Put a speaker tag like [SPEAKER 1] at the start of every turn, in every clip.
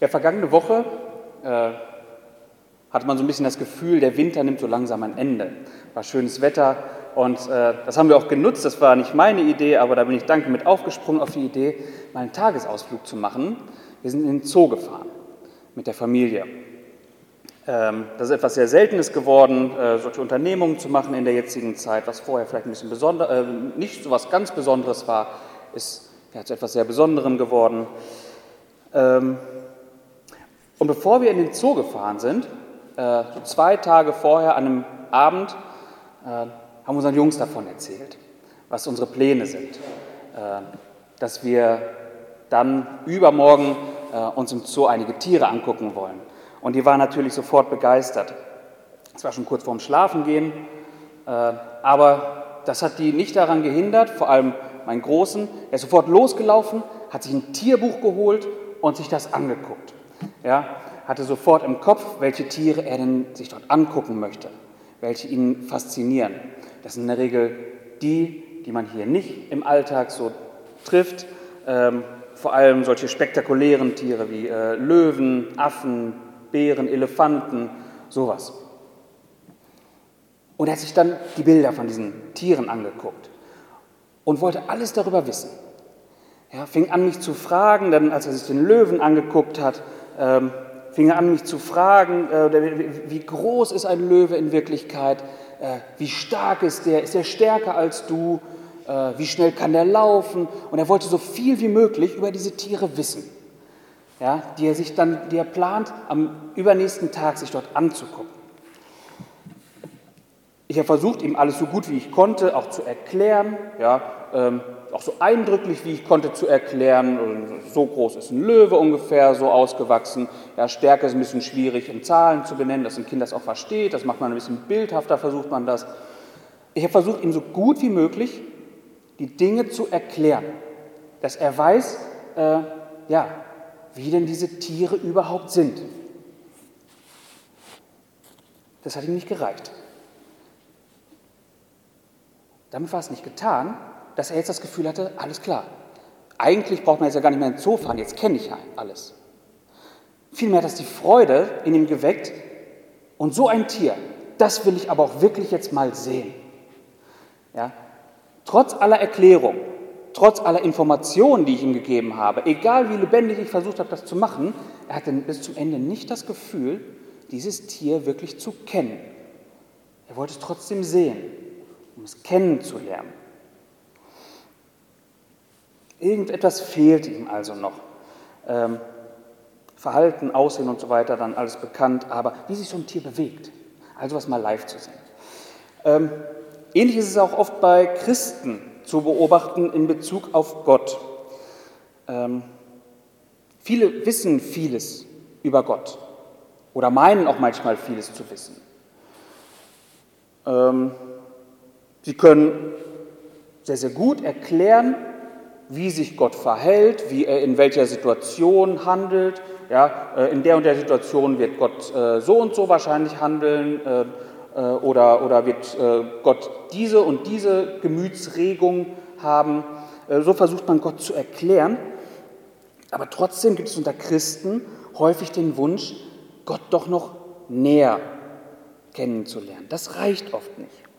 [SPEAKER 1] Ja, vergangene Woche äh, hatte man so ein bisschen das Gefühl, der Winter nimmt so langsam ein Ende. War schönes Wetter und äh, das haben wir auch genutzt. Das war nicht meine Idee, aber da bin ich dankend mit aufgesprungen auf die Idee, mal einen Tagesausflug zu machen. Wir sind in den Zoo gefahren mit der Familie. Ähm, das ist etwas sehr Seltenes geworden, äh, solche Unternehmungen zu machen in der jetzigen Zeit, was vorher vielleicht ein bisschen besonder, äh, nicht so was ganz Besonderes war, ist ja, zu etwas sehr Besonderem geworden. Ähm, und bevor wir in den Zoo gefahren sind, äh, zwei Tage vorher an einem Abend, haben unseren Jungs davon erzählt, was unsere Pläne sind, dass wir dann übermorgen uns im Zoo einige Tiere angucken wollen. Und die war natürlich sofort begeistert. Es war schon kurz vorm Schlafengehen, äh, aber das hat die nicht daran gehindert, vor allem meinen Großen. Er ist sofort losgelaufen, hat sich ein Tierbuch geholt und sich das angeguckt. Ja, hatte sofort im Kopf, welche Tiere er denn sich dort angucken möchte, welche ihn faszinieren. Das sind in der Regel die, die man hier nicht im Alltag so trifft. Ähm, vor allem solche spektakulären Tiere wie äh, Löwen, Affen, Bären, Elefanten, sowas. Und er hat sich dann die Bilder von diesen Tieren angeguckt und wollte alles darüber wissen. Er fing an, mich zu fragen, dann als er sich den Löwen angeguckt hat, ähm, fing er an, mich zu fragen, äh, wie groß ist ein Löwe in Wirklichkeit, äh, wie stark ist der, ist er stärker als du, äh, wie schnell kann der laufen. Und er wollte so viel wie möglich über diese Tiere wissen ja, die er sich dann, die er plant, am übernächsten Tag sich dort anzugucken. Ich habe versucht, ihm alles so gut wie ich konnte auch zu erklären, ja, ähm, auch so eindrücklich wie ich konnte zu erklären. So groß ist ein Löwe ungefähr, so ausgewachsen. Ja, Stärke ist ein bisschen schwierig in Zahlen zu benennen, dass ein Kind das auch versteht. Das macht man ein bisschen bildhafter, versucht man das. Ich habe versucht, ihm so gut wie möglich die Dinge zu erklären, dass er weiß, äh, ja, wie denn diese Tiere überhaupt sind. Das hat ihm nicht gereicht. Damit war es nicht getan, dass er jetzt das Gefühl hatte, alles klar, eigentlich braucht man jetzt ja gar nicht mehr in den Zoo fahren, jetzt kenne ich alles. Vielmehr hat das die Freude in ihm geweckt und so ein Tier, das will ich aber auch wirklich jetzt mal sehen. Ja? Trotz aller Erklärung, trotz aller Informationen, die ich ihm gegeben habe, egal wie lebendig ich versucht habe, das zu machen, er hatte bis zum Ende nicht das Gefühl, dieses Tier wirklich zu kennen. Er wollte es trotzdem sehen, um es kennenzulernen. Irgendetwas fehlt ihm also noch. Ähm, Verhalten, Aussehen und so weiter, dann alles bekannt, aber wie sich so ein Tier bewegt, also was mal live zu sehen. Ähm, ähnlich ist es auch oft bei Christen, zu beobachten in Bezug auf Gott. Ähm, viele wissen vieles über Gott oder meinen auch manchmal vieles zu wissen. Ähm, sie können sehr, sehr gut erklären, wie sich Gott verhält, wie er in welcher Situation handelt. Ja, äh, in der und der Situation wird Gott äh, so und so wahrscheinlich handeln. Äh, oder, oder wird Gott diese und diese Gemütsregung haben. So versucht man Gott zu erklären. Aber trotzdem gibt es unter Christen häufig den Wunsch, Gott doch noch näher kennenzulernen. Das reicht oft nicht.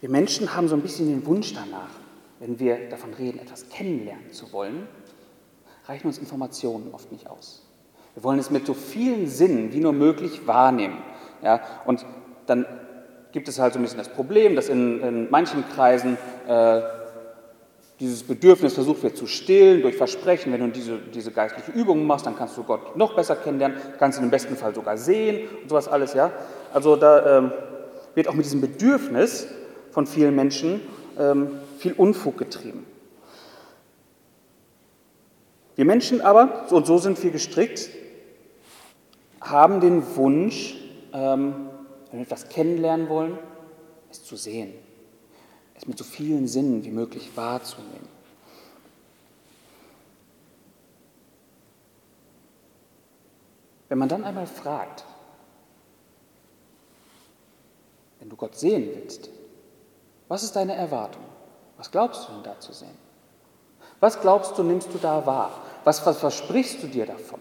[SPEAKER 1] Wir Menschen haben so ein bisschen den Wunsch danach, wenn wir davon reden, etwas kennenlernen zu wollen, reichen uns Informationen oft nicht aus. Wir wollen es mit so vielen Sinnen wie nur möglich wahrnehmen. Ja? Und dann gibt es halt so ein bisschen das Problem, dass in, in manchen Kreisen äh, dieses Bedürfnis versucht wird zu stillen durch Versprechen. Wenn du diese, diese geistliche Übung machst, dann kannst du Gott noch besser kennenlernen, kannst ihn im besten Fall sogar sehen und sowas alles. Ja? Also da ähm, wird auch mit diesem Bedürfnis von vielen Menschen ähm, viel Unfug getrieben. Wir Menschen aber, und so sind wir gestrickt, haben den Wunsch, ähm, wenn wir etwas kennenlernen wollen, es zu sehen, es mit so vielen Sinnen wie möglich wahrzunehmen. Wenn man dann einmal fragt, wenn du Gott sehen willst, was ist deine Erwartung? Was glaubst du denn da zu sehen? Was glaubst du, nimmst du da wahr? Was, was versprichst du dir davon?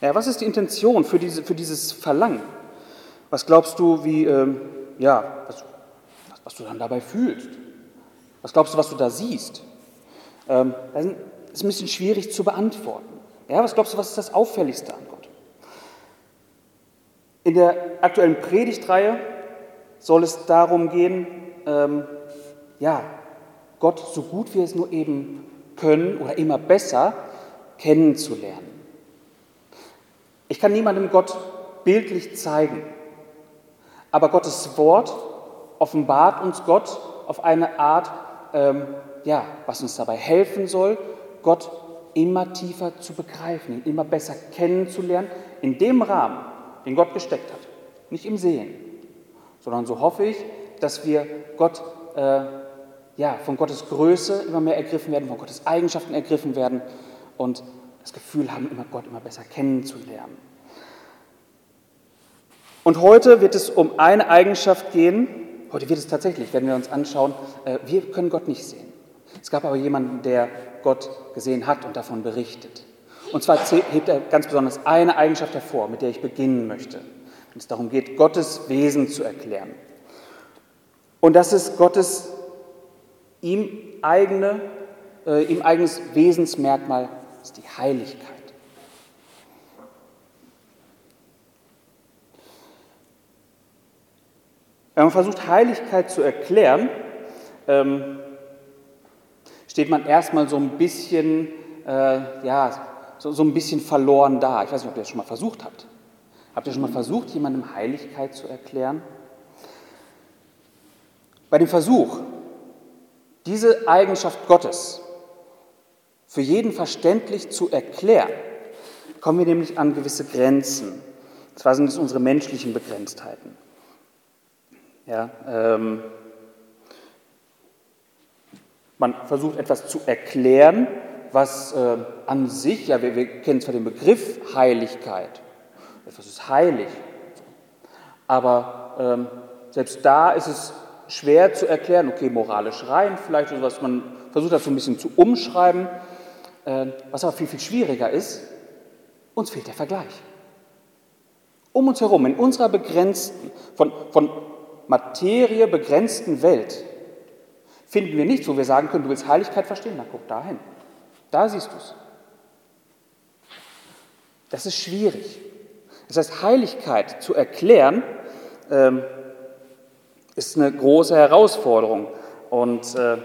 [SPEAKER 1] Ja, was ist die Intention für, diese, für dieses Verlangen? Was glaubst du, wie, ähm, ja, was, was, du dann dabei fühlst? Was glaubst du, was du da siehst? Ähm, das ist ein bisschen schwierig zu beantworten. Ja, was glaubst du, was ist das Auffälligste an Gott? In der aktuellen Predigtreihe soll es darum gehen, ähm, ja, Gott so gut wir es nur eben können oder immer besser kennenzulernen. Ich kann niemandem Gott bildlich zeigen, aber Gottes Wort offenbart uns Gott auf eine Art, ähm, ja, was uns dabei helfen soll, Gott immer tiefer zu begreifen, ihn immer besser kennenzulernen, in dem Rahmen, den Gott gesteckt hat. Nicht im Sehen, sondern so hoffe ich, dass wir Gott, äh, ja, von Gottes Größe immer mehr ergriffen werden, von Gottes Eigenschaften ergriffen werden und das Gefühl haben, immer Gott immer besser kennenzulernen. Und heute wird es um eine Eigenschaft gehen, heute wird es tatsächlich, werden wir uns anschauen, äh, wir können Gott nicht sehen. Es gab aber jemanden, der Gott gesehen hat und davon berichtet. Und zwar hebt er ganz besonders eine Eigenschaft hervor, mit der ich beginnen möchte, wenn es darum geht, Gottes Wesen zu erklären. Und das ist Gottes ihm, eigene, äh, ihm eigenes Wesensmerkmal, ist die Heiligkeit. Wenn man versucht, Heiligkeit zu erklären, ähm, steht man erstmal so ein bisschen, äh, ja, so, so, ein bisschen verloren da. Ich weiß nicht, ob ihr das schon mal versucht habt. Habt ihr schon mal versucht, jemandem Heiligkeit zu erklären? Bei dem Versuch, diese Eigenschaft Gottes für jeden verständlich zu erklären, kommen wir nämlich an gewisse Grenzen. Und zwar sind es unsere menschlichen Begrenztheiten. Ja, ähm, man versucht etwas zu erklären, was äh, an sich, ja, wir, wir, kennen zwar den Begriff Heiligkeit, etwas ist heilig, aber ähm, selbst da ist es schwer zu erklären, okay, moralisch rein vielleicht oder was, man versucht das so ein bisschen zu umschreiben, äh, was aber viel, viel schwieriger ist, uns fehlt der Vergleich. Um uns herum, in unserer begrenzten, von, von Materie begrenzten Welt, finden wir nichts, wo wir sagen können, du willst Heiligkeit verstehen, dann guck dahin. Da siehst du es. Das ist schwierig. Das heißt, Heiligkeit zu erklären, ähm, ist eine große Herausforderung. Und äh,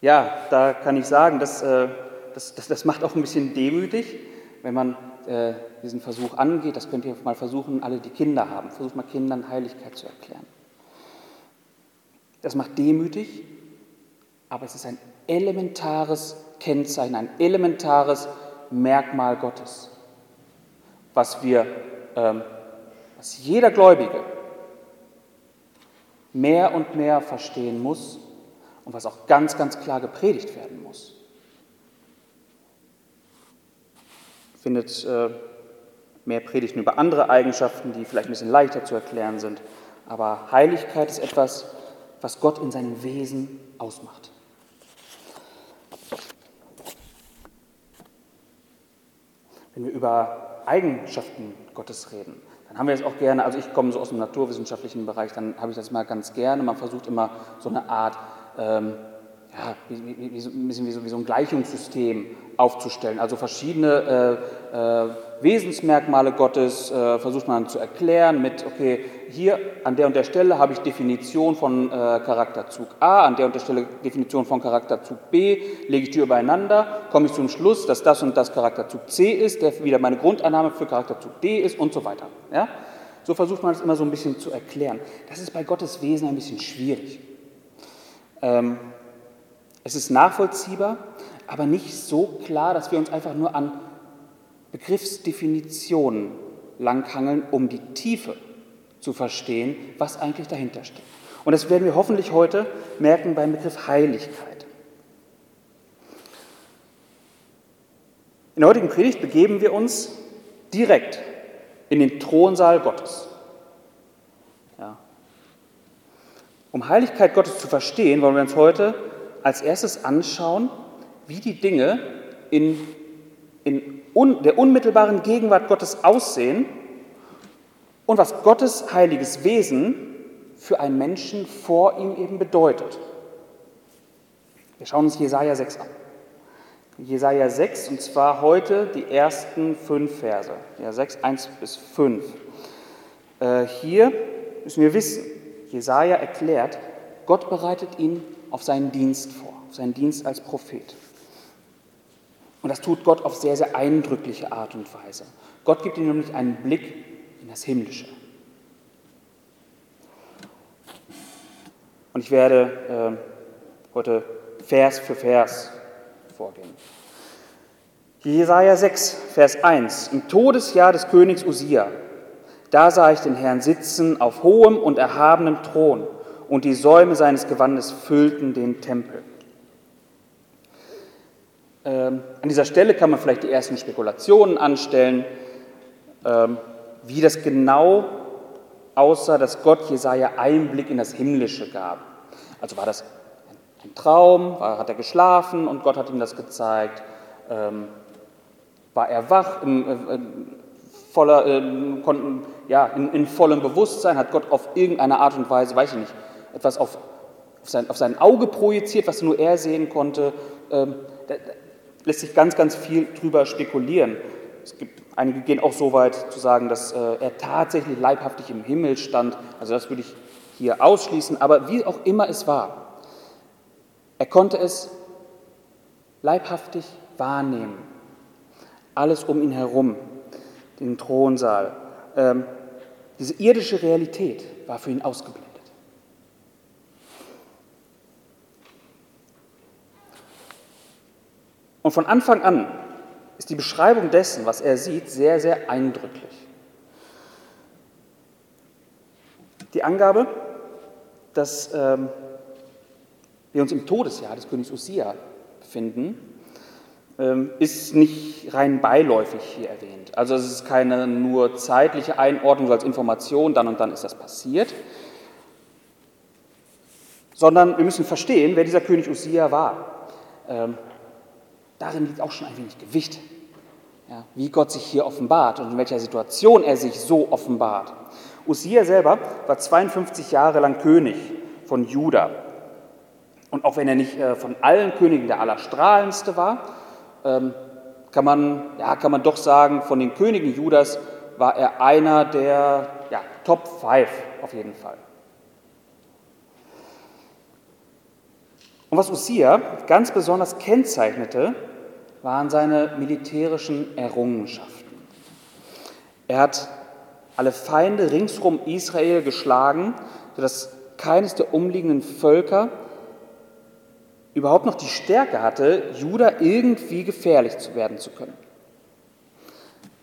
[SPEAKER 1] ja, da kann ich sagen, das, äh, das, das, das, macht auch ein bisschen demütig, wenn man äh, diesen Versuch angeht. Das könnt ihr mal versuchen, alle, die Kinder haben. Versucht mal Kindern Heiligkeit zu erklären. Das macht demütig, aber es ist ein elementares Kennzeichen, ein elementares Merkmal Gottes, was wir, ähm, was jeder Gläubige mehr und mehr verstehen muss und was auch ganz, ganz klar gepredigt werden muss. Findet äh, mehr Predigten über andere Eigenschaften, die vielleicht ein bisschen leichter zu erklären sind. Aber Heiligkeit ist etwas, was Gott in seinem Wesen ausmacht. Wenn wir über Eigenschaften Gottes reden, dann haben wir es auch gerne, also ich komme so aus dem naturwissenschaftlichen Bereich, dann habe ich das mal ganz gerne. Man versucht immer so eine Art, ähm, ja, wie, wie, wie, so, ein bisschen wie so, wie so ein Gleichungssystem aufzustellen. Also verschiedene äh, äh, Wesensmerkmale Gottes äh, versucht man zu erklären mit, okay, hier an der und der Stelle habe ich Definition von äh, Charakterzug A, an der und der Stelle Definition von Charakterzug B, lege ich die übereinander, komme ich zum Schluss, dass das und das Charakterzug C ist, der wieder meine Grundannahme für Charakterzug D ist und so weiter. Ja? So versucht man es immer so ein bisschen zu erklären. Das ist bei Gottes Wesen ein bisschen schwierig. Ähm, es ist nachvollziehbar, aber nicht so klar, dass wir uns einfach nur an Begriffsdefinitionen langhangeln, um die Tiefe zu verstehen, was eigentlich dahinter steht. Und das werden wir hoffentlich heute merken beim Begriff Heiligkeit. In der heutigen Predigt begeben wir uns direkt in den Thronsaal Gottes. Ja. Um Heiligkeit Gottes zu verstehen, wollen wir uns heute als erstes anschauen, wie die Dinge in, in der unmittelbaren Gegenwart Gottes aussehen und was Gottes heiliges Wesen für einen Menschen vor ihm eben bedeutet. Wir schauen uns Jesaja 6 an. Jesaja 6, und zwar heute die ersten fünf Verse. Ja, 6, 1 bis 5. Äh, hier müssen wir wissen, Jesaja erklärt, Gott bereitet ihn auf seinen Dienst vor, auf seinen Dienst als Prophet. Und das tut Gott auf sehr, sehr eindrückliche Art und Weise. Gott gibt ihm nämlich einen Blick in das Himmlische. Und ich werde äh, heute Vers für Vers vorgehen. Jesaja 6, Vers 1. Im Todesjahr des Königs Usia, da sah ich den Herrn sitzen auf hohem und erhabenem Thron, und die Säume seines Gewandes füllten den Tempel. Ähm, an dieser Stelle kann man vielleicht die ersten Spekulationen anstellen, ähm, wie das genau aussah, dass Gott Jesaja Einblick in das Himmlische gab. Also war das ein Traum, war, hat er geschlafen und Gott hat ihm das gezeigt? Ähm, war er wach, in, äh, voller, äh, ja, in, in, vollem Bewusstsein? Hat Gott auf irgendeine Art und Weise, weiß ich nicht, etwas auf, auf, sein, auf sein Auge projiziert, was nur er sehen konnte? Ähm, lässt sich ganz, ganz viel drüber spekulieren. Es gibt, einige gehen auch so weit zu sagen, dass äh, er tatsächlich leibhaftig im Himmel stand. Also das würde ich hier ausschließen. Aber wie auch immer es war, er konnte es leibhaftig wahrnehmen. Alles um ihn herum, den Thronsaal. Ähm, diese irdische Realität war für ihn ausgeblendet. Und von Anfang an ist die Beschreibung dessen, was er sieht, sehr, sehr eindrücklich. Die Angabe, dass ähm, wir uns im Todesjahr des Königs Usia befinden, ähm, ist nicht rein beiläufig hier erwähnt. Also es ist keine nur zeitliche Einordnung als Information, dann und dann ist das passiert, sondern wir müssen verstehen, wer dieser König Usia war. Ähm, darin liegt auch schon ein wenig Gewicht, ja, wie Gott sich hier offenbart und in welcher Situation er sich so offenbart. Usia selber war 52 Jahre lang König von Juda. Und auch wenn er nicht äh, von allen Königen der Allerstrahlendste war, ähm, kann, man, ja, kann man doch sagen, von den Königen Judas war er einer der ja, Top 5 auf jeden Fall. Und was Usia ganz besonders kennzeichnete, waren seine militärischen Errungenschaften. Er hat alle Feinde ringsrum Israel geschlagen, sodass keines der umliegenden Völker überhaupt noch die Stärke hatte, Juda irgendwie gefährlich zu werden zu können.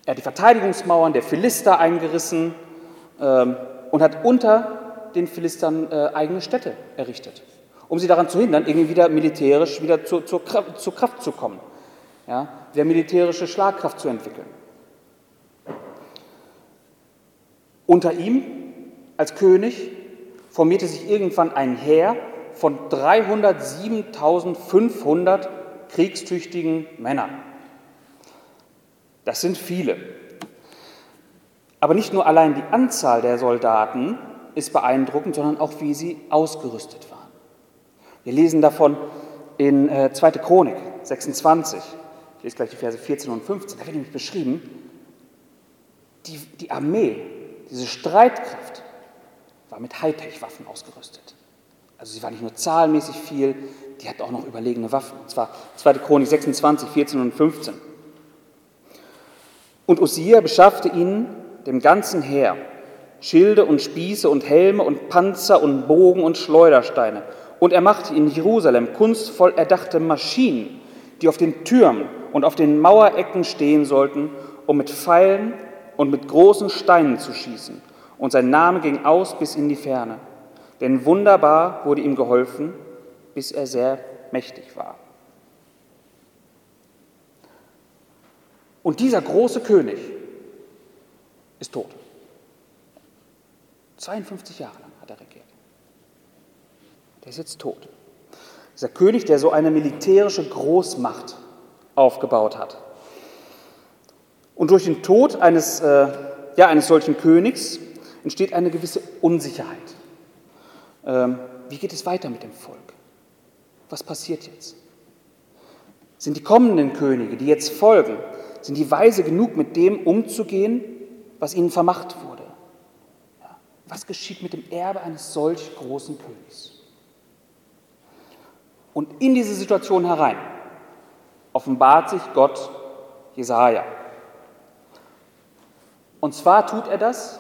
[SPEAKER 1] Er hat die Verteidigungsmauern der Philister eingerissen ähm, und hat unter den Philistern äh, eigene Städte errichtet, um sie daran zu hindern, irgendwie wieder militärisch wieder zu, zur, zur Kraft zu kommen, ja, wieder militärische Schlagkraft zu entwickeln. Unter ihm als König formierte sich irgendwann ein Heer, von 307.500 kriegstüchtigen Männern. Das sind viele. Aber nicht nur allein die Anzahl der Soldaten ist beeindruckend, sondern auch wie sie ausgerüstet waren. Wir lesen davon in 2. Äh, Chronik 26. Ich lese gleich die Verse 14 und 15. Da wird nämlich beschrieben, die, die Armee, diese Streitkraft war mit Hightech-Waffen ausgerüstet. Also sie war nicht nur zahlenmäßig viel, die hat auch noch überlegene Waffen. Und zwar 2. Chronik 26, 14 und 15. Und Usia beschaffte ihnen, dem ganzen Heer, Schilde und Spieße und Helme und Panzer und Bogen und Schleudersteine. Und er machte in Jerusalem kunstvoll erdachte Maschinen, die auf den Türmen und auf den Mauerecken stehen sollten, um mit Pfeilen und mit großen Steinen zu schießen. Und sein Name ging aus bis in die Ferne. Denn wunderbar wurde ihm geholfen, bis er sehr mächtig war. Und dieser große König ist tot. 52 Jahre lang hat er regiert. Der ist jetzt tot. Dieser König, der so eine militärische Großmacht aufgebaut hat. Und durch den Tod eines, äh, ja, eines solchen Königs entsteht eine gewisse Unsicherheit. Ähm, wie geht es weiter mit dem Volk? Was passiert jetzt? Sind die kommenden Könige, die jetzt folgen, sind die weise genug, mit dem umzugehen, was ihnen vermacht wurde? Ja. Was geschieht mit dem Erbe eines solch großen Königs? Und in diese Situation herein offenbart sich Gott Jesaja. Und zwar tut er das,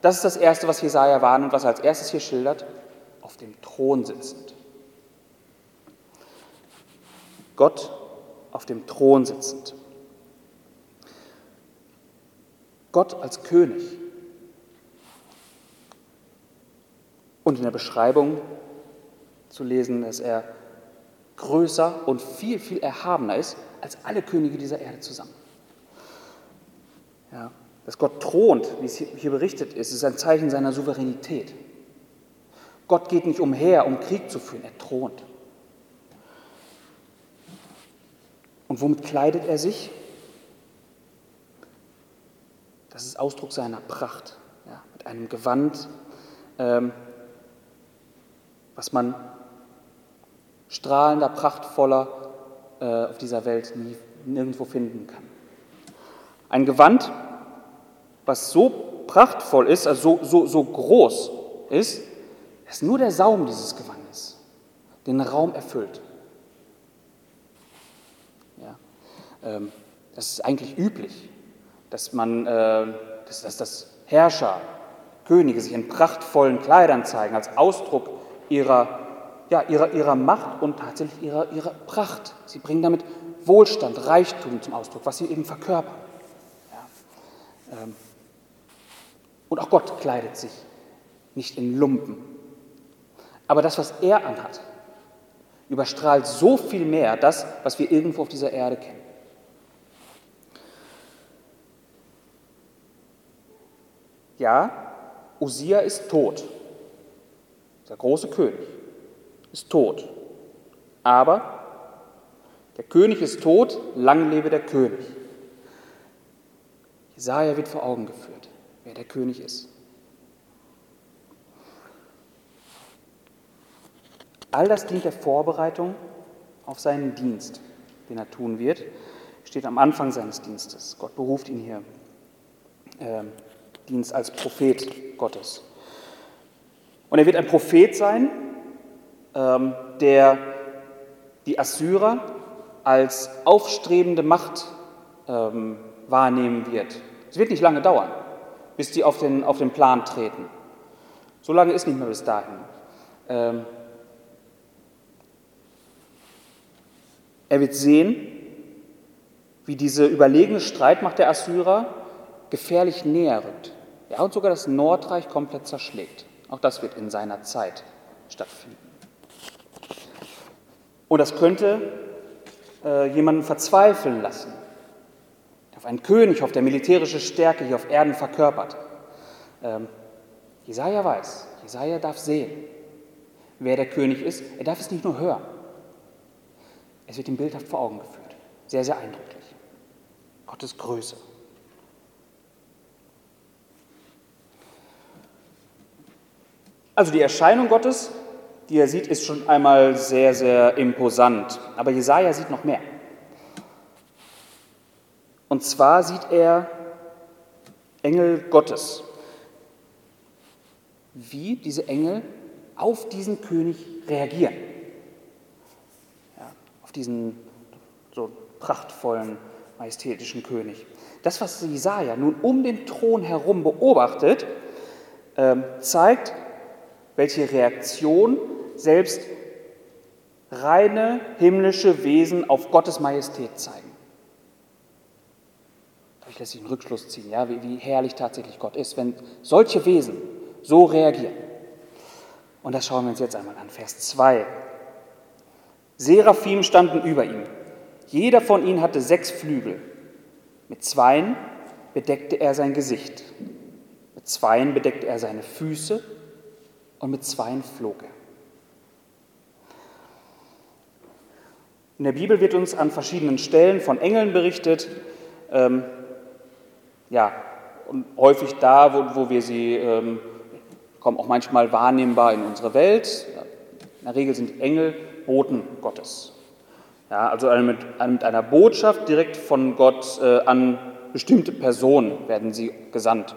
[SPEAKER 1] das ist das Erste, was Jesaja und was er als erstes hier schildert, auf dem Thron sitzend. Gott auf dem Thron sitzend. Gott als König. Und in der Beschreibung zu lesen, dass er größer und viel, viel erhabener ist als alle Könige dieser Erde zusammen. Ja, dass Gott thront, wie es hier berichtet ist, ist ein Zeichen seiner Souveränität. Gott geht nicht umher, um Krieg zu führen, er thront. Und womit kleidet er sich? Das ist Ausdruck seiner Pracht, ja, mit einem Gewand, ähm, was man strahlender, prachtvoller äh, auf dieser Welt nie, nirgendwo finden kann. Ein Gewand, was so prachtvoll ist, also so, so, so groß ist, dass nur der Saum dieses Gewandes den Raum erfüllt. Ja, ähm, das ist eigentlich üblich, dass man, äh, dass, dass, dass Herrscher, Könige sich in prachtvollen Kleidern zeigen als Ausdruck ihrer, ja, ihrer, ihrer Macht und tatsächlich ihrer, ihrer Pracht. Sie bringen damit Wohlstand, Reichtum zum Ausdruck, was sie eben verkörpern. Ja. Ähm, und auch Gott kleidet sich nicht in Lumpen. Aber das, was er anhat, überstrahlt so viel mehr das, was wir irgendwo auf dieser Erde kennen. Ja, Usia ist tot. Der große König ist tot. Aber der König ist tot, lang lebe der König. Jesaja wird vor Augen geführt wer der König ist. All das dient der Vorbereitung auf seinen Dienst, den er tun wird, steht am Anfang seines Dienstes. Gott beruft ihn hier, äh, Dienst als Prophet Gottes. Und er wird ein Prophet sein, der die Assyrer als aufstrebende Macht ähm, wahrnehmen wird. Es wird nicht lange dauern bis die auf den, auf den Plan treten. So lange ist nicht mehr bis dahin. Ähm, er wird sehen, wie diese überlegene Streitmacht der Assyrer gefährlich näher rückt. Ja, und sogar das Nordreich komplett zerschlägt. Auch das wird in seiner Zeit stattfinden. Und das könnte äh, jemanden verzweifeln lassen auf einen König, auf der militärische Stärke hier auf Erden verkörpert. Ähm, Jesaja weiß, Jesaja darf sehen, wer der König ist. Er darf es nicht nur hören. Es wird ihm bildhaft vor Augen geführt. Sehr, sehr eindrücklich. Gottes Größe. Also die Erscheinung Gottes, die er sieht, ist schon einmal sehr, sehr imposant. Aber Jesaja sieht noch mehr. Und zwar sieht er Engel Gottes. Wie diese Engel auf diesen König reagieren. Ja, auf diesen so prachtvollen, majestätischen König. Das, was Jesaja nun um den Thron herum beobachtet, ähm, zeigt, welche Reaktion selbst reine himmlische Wesen auf Gottes Majestät zeigen ich lässt sich einen Rückschluss ziehen, ja, wie, wie herrlich tatsächlich Gott ist, wenn solche Wesen so reagieren. Und das schauen wir uns jetzt einmal an. Vers 2. Seraphim standen über ihm. Jeder von ihnen hatte sechs Flügel. Mit zweien bedeckte er sein Gesicht. Mit zweien bedeckte er seine Füße und mit zweien flog er. In der Bibel wird uns an verschiedenen Stellen von Engeln berichtet. Ähm, ja, und häufig da, wo, wo wir sie ähm, kommen auch manchmal wahrnehmbar in unsere Welt. In der Regel sind Engel Boten Gottes. Ja, also mit, mit einer Botschaft direkt von Gott äh, an bestimmte Personen werden sie gesandt.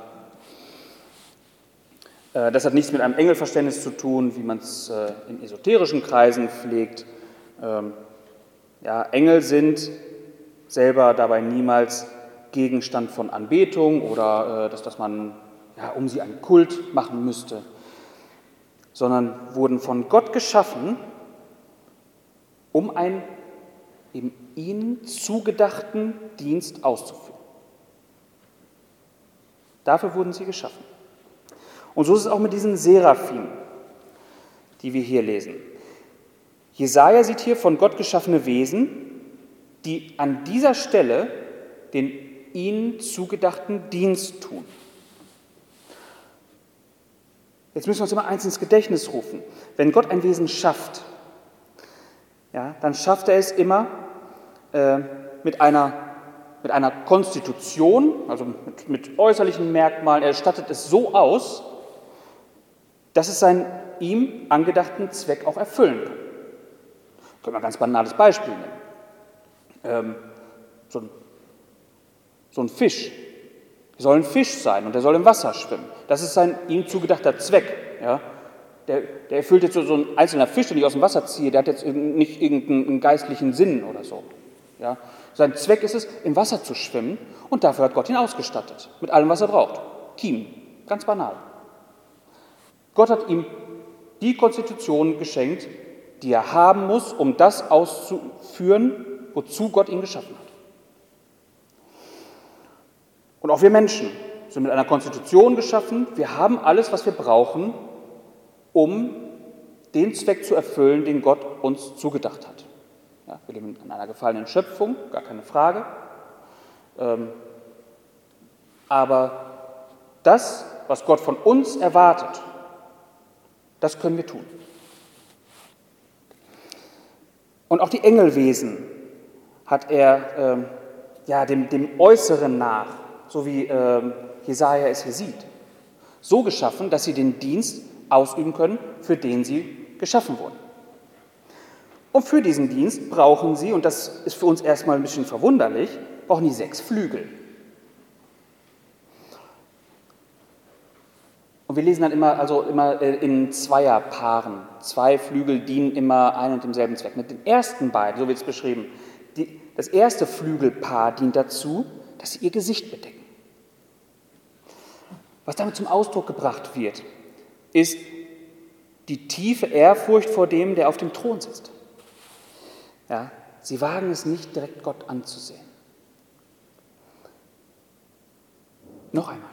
[SPEAKER 1] Äh, das hat nichts mit einem Engelverständnis zu tun, wie man es äh, in esoterischen Kreisen pflegt. Ähm, ja, Engel sind selber dabei niemals Gegenstand von Anbetung oder äh, dass, dass man ja, um sie einen Kult machen müsste, sondern wurden von Gott geschaffen, um einen im ihnen zugedachten Dienst auszuführen. Dafür wurden sie geschaffen. Und so ist es auch mit diesen Seraphim, die wir hier lesen. Jesaja sieht hier von Gott geschaffene Wesen, die an dieser Stelle den ihnen zugedachten Dienst tun. Jetzt müssen wir uns immer eins ins Gedächtnis rufen. Wenn Gott ein Wesen schafft, ja, dann schafft er es immer äh, mit, einer, mit einer Konstitution, also mit, mit äußerlichen Merkmalen. Er stattet es so aus, dass es seinen ihm angedachten Zweck auch erfüllen kann. Können wir ein ganz banales Beispiel nehmen. Ähm, so, ein, so ein Fisch soll ein Fisch sein und der soll im Wasser schwimmen. Das ist sein ihm zugedachter Zweck. Ja? Der, der, erfüllt jetzt so, so ein einzelner Fisch, den ich aus dem Wasser ziehe, der hat jetzt nicht irgendeinen geistlichen Sinn oder so. Ja? Sein Zweck ist es, im Wasser zu schwimmen und dafür hat Gott ihn ausgestattet. Mit allem, was er braucht. Kiemen. Ganz banal. Gott hat ihm die Konstitution geschenkt, die er haben muss, um das auszuführen, wozu Gott ihn geschaffen hat. Und auch wir Menschen sind mit einer Konstitution geschaffen. Wir haben alles, was wir brauchen, um den Zweck zu erfüllen, den Gott uns zugedacht hat. Ja, wir leben in einer gefallenen Schöpfung, gar keine Frage. Ähm, aber das, was Gott von uns erwartet, das können wir tun. Und auch die Engelwesen hat er ähm, ja, dem, dem Äußeren nach, so wie ähm, Jesaja es hier sieht, so geschaffen, dass sie den Dienst ausüben können, für den sie geschaffen wurden. Und für diesen Dienst brauchen sie, und das ist für uns erstmal ein bisschen verwunderlich, brauchen die sechs Flügel. Und wir lesen dann immer, also immer äh, in Zweierpaaren. Zwei Flügel dienen immer ein und demselben Zweck. Mit den ersten beiden, so wird es beschrieben, die, das erste Flügelpaar dient dazu, dass sie ihr Gesicht bedecken. Was damit zum Ausdruck gebracht wird, ist die tiefe Ehrfurcht vor dem, der auf dem Thron sitzt. Ja, sie wagen es nicht, direkt Gott anzusehen. Noch einmal,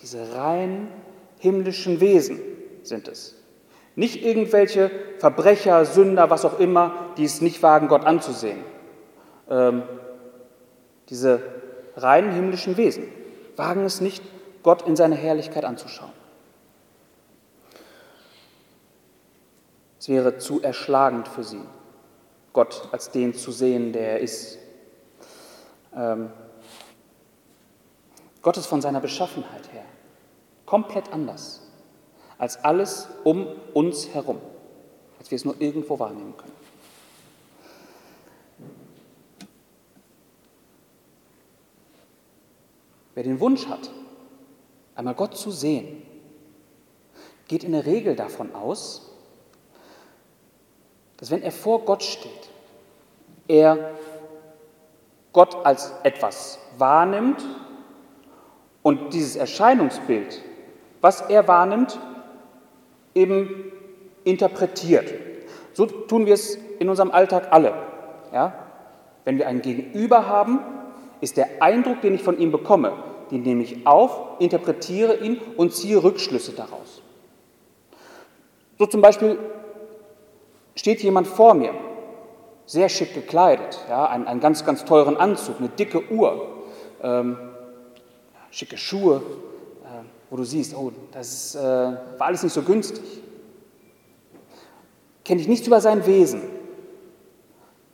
[SPEAKER 1] diese rein himmlischen Wesen sind es. Nicht irgendwelche Verbrecher, Sünder, was auch immer, die es nicht wagen, Gott anzusehen. Ähm, diese reinen himmlischen Wesen wagen es nicht, Gott in seiner Herrlichkeit anzuschauen. Es wäre zu erschlagend für sie, Gott als den zu sehen, der er ist. Ähm, Gott ist von seiner Beschaffenheit her komplett anders als alles um uns herum, als wir es nur irgendwo wahrnehmen können. Wer den Wunsch hat, einmal Gott zu sehen, geht in der Regel davon aus, dass wenn er vor Gott steht, er Gott als etwas wahrnimmt und dieses Erscheinungsbild was er wahrnimmt, eben interpretiert. So tun wir es in unserem Alltag alle. Ja? Wenn wir einen Gegenüber haben, ist der Eindruck, den ich von ihm bekomme, den nehme ich auf, interpretiere ihn und ziehe Rückschlüsse daraus. So zum Beispiel steht jemand vor mir, sehr schick gekleidet, ja, einen, einen ganz, ganz teuren Anzug, eine dicke Uhr, ähm, schicke Schuhe, wo du siehst, oh, das äh, war alles nicht so günstig. Kenne ich nichts über sein Wesen.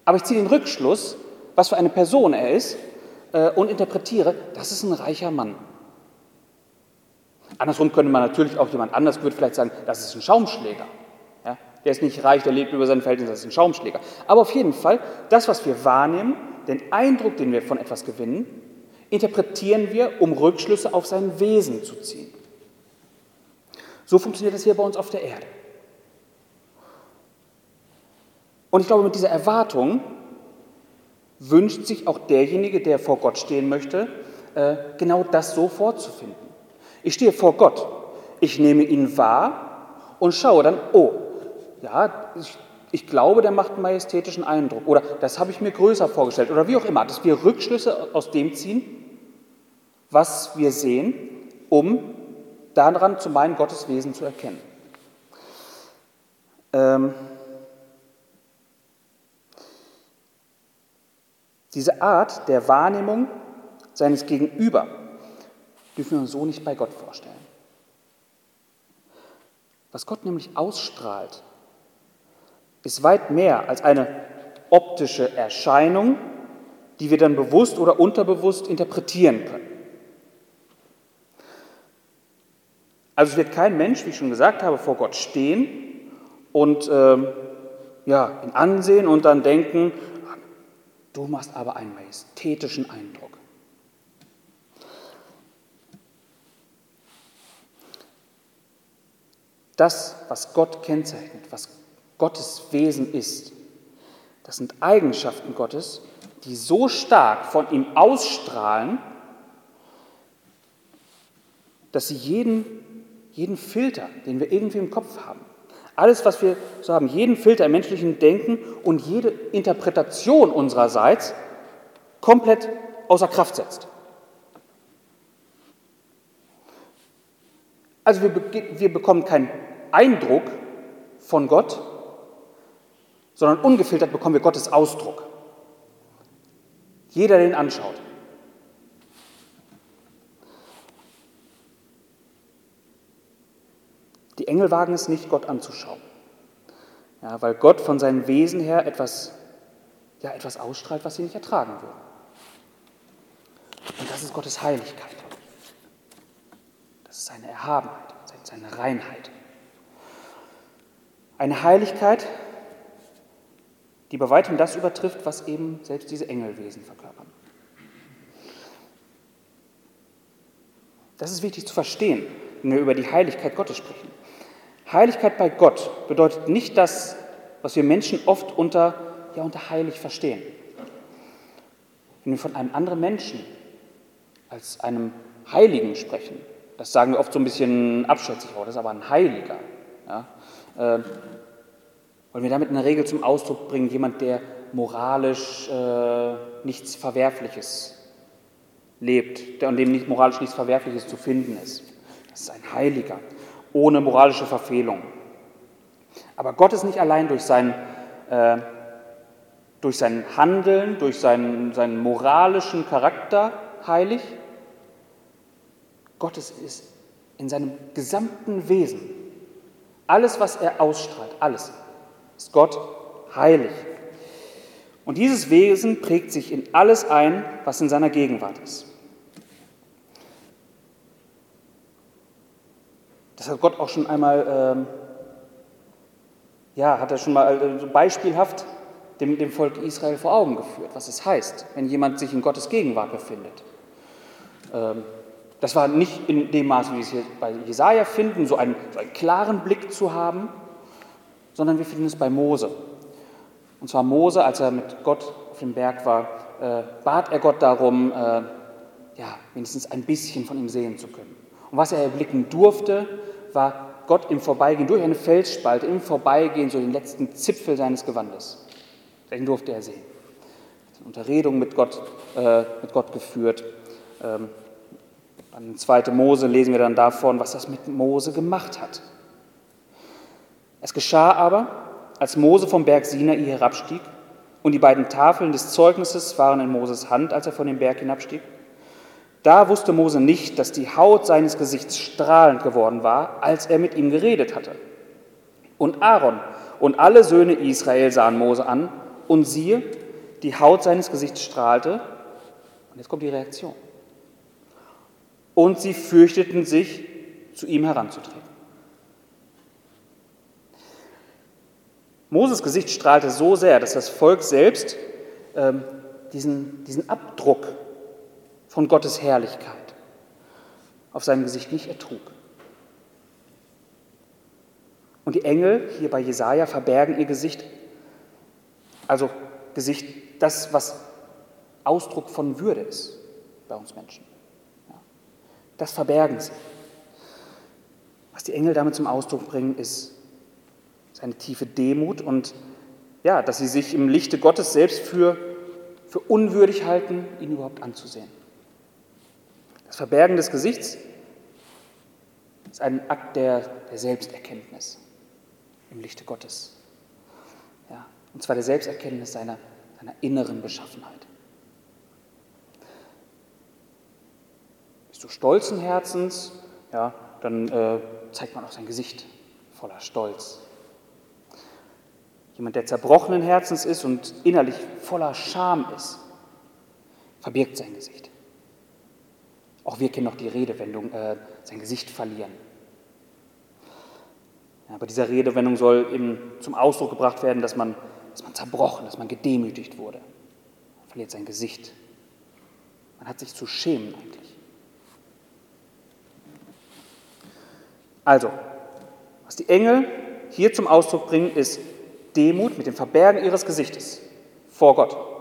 [SPEAKER 1] Aber ich ziehe den Rückschluss, was für eine Person er ist äh, und interpretiere, das ist ein reicher Mann. Andersrum könnte man natürlich auch jemand anders würde vielleicht sagen, das ist ein Schaumschläger. Ja? Der ist nicht reich, der lebt über sein Verhältnis, das ist ein Schaumschläger. Aber auf jeden Fall, das, was wir wahrnehmen, den Eindruck, den wir von etwas gewinnen, interpretieren wir, um Rückschlüsse auf sein Wesen zu ziehen. So funktioniert das hier bei uns auf der Erde. Und ich glaube, mit dieser Erwartung wünscht sich auch derjenige, der vor Gott stehen möchte, äh, genau das so vorzufinden. Ich stehe vor Gott, ich nehme ihn wahr und schaue dann, oh, ja, ich, ich glaube, der macht einen majestätischen Eindruck oder das habe ich mir größer vorgestellt oder wie auch immer, dass wir Rückschlüsse aus dem ziehen, was wir sehen, um daran zu meinen, Gottes Wesen zu erkennen. Ähm, diese Art der Wahrnehmung seines Gegenüber dürfen wir uns so nicht bei Gott vorstellen. Was Gott nämlich ausstrahlt, ist weit mehr als eine optische Erscheinung, die wir dann bewusst oder unterbewusst interpretieren können. Also es wird kein Mensch, wie ich schon gesagt habe, vor Gott stehen und ähm, ja, ihn ansehen und dann denken, du machst aber einen majestätischen Eindruck. Das, was Gott kennzeichnet, was Gottes Wesen ist, das sind Eigenschaften Gottes, die so stark von ihm ausstrahlen, dass sie jeden, jeden Filter, den wir irgendwie im Kopf haben, alles, was wir so haben, jeden Filter im menschlichen Denken und jede Interpretation unsererseits komplett außer Kraft setzt. Also wir, wir bekommen keinen Eindruck von Gott, sondern ungefiltert bekommen wir Gottes Ausdruck. Jeder, der ihn anschaut. Die Engel wagen es nicht, Gott anzuschauen. Ja, weil Gott von seinem Wesen her etwas, ja, etwas ausstrahlt, was sie nicht ertragen würden. Und das ist Gottes Heiligkeit. Das ist seine Erhabenheit, seine Reinheit. Eine Heiligkeit, die bei weitem das übertrifft, was eben selbst diese Engelwesen verkörpern. Das ist wichtig zu verstehen, wenn wir über die Heiligkeit Gottes sprechen. Heiligkeit bei Gott bedeutet nicht das, was wir Menschen oft unter, ja, unter heilig verstehen. Wenn wir von einem anderen Menschen als einem Heiligen sprechen, das sagen wir oft so ein bisschen abschätzig, oh, das ist aber ein Heiliger. Ja? Äh, wollen wir damit in der Regel zum Ausdruck bringen, jemand, der moralisch äh, nichts Verwerfliches lebt, der an dem nicht moralisch nichts Verwerfliches zu finden ist. Das ist ein Heiliger ohne moralische Verfehlung. Aber Gott ist nicht allein durch sein, äh, durch sein Handeln, durch seinen, seinen moralischen Charakter heilig. Gott ist in seinem gesamten Wesen, alles, was er ausstrahlt, alles, ist Gott heilig. Und dieses Wesen prägt sich in alles ein, was in seiner Gegenwart ist. Das hat Gott auch schon einmal, ähm, ja, hat er schon mal äh, beispielhaft dem, dem Volk Israel vor Augen geführt, was es heißt, wenn jemand sich in Gottes Gegenwart befindet. Ähm, das war nicht in dem Maße, wie wir es hier bei Jesaja finden, so einen, so einen klaren Blick zu haben, sondern wir finden es bei Mose. Und zwar Mose, als er mit Gott auf dem Berg war, äh, bat er Gott darum, äh, ja, wenigstens ein bisschen von ihm sehen zu können. Und was er erblicken durfte, war Gott im Vorbeigehen, durch eine Felsspalte, im Vorbeigehen, so den letzten Zipfel seines Gewandes. Den durfte er sehen. Unterredung mit Gott, äh, mit Gott geführt. Ähm, in 2. Mose lesen wir dann davon, was das mit Mose gemacht hat. Es geschah aber, als Mose vom Berg Sinai herabstieg, und die beiden Tafeln des Zeugnisses waren in Moses Hand, als er von dem Berg hinabstieg, da wusste Mose nicht, dass die Haut seines Gesichts strahlend geworden war, als er mit ihm geredet hatte. Und Aaron und alle Söhne Israel sahen Mose an und siehe, die Haut seines Gesichts strahlte. Und jetzt kommt die Reaktion. Und sie fürchteten sich, zu ihm heranzutreten. Moses Gesicht strahlte so sehr, dass das Volk selbst ähm, diesen, diesen Abdruck von Gottes Herrlichkeit auf seinem Gesicht nicht ertrug. Und die Engel hier bei Jesaja verbergen ihr Gesicht, also Gesicht, das, was Ausdruck von Würde ist bei uns Menschen. Das verbergen sie. Was die Engel damit zum Ausdruck bringen, ist seine tiefe Demut und ja, dass sie sich im Lichte Gottes selbst für, für unwürdig halten, ihn überhaupt anzusehen. Das Verbergen des Gesichts ist ein Akt der, der Selbsterkenntnis im Lichte Gottes. Ja, und zwar der Selbsterkenntnis seiner, seiner inneren Beschaffenheit. Bist du stolzen Herzens, ja, dann äh, zeigt man auch sein Gesicht voller Stolz. Jemand, der zerbrochenen Herzens ist und innerlich voller Scham ist, verbirgt sein Gesicht. Auch wir kennen noch die Redewendung, äh, sein Gesicht verlieren. Ja, bei dieser Redewendung soll eben zum Ausdruck gebracht werden, dass man, dass man zerbrochen, dass man gedemütigt wurde. Man verliert sein Gesicht. Man hat sich zu schämen eigentlich. Also, was die Engel hier zum Ausdruck bringen, ist Demut mit dem Verbergen ihres Gesichtes vor Gott.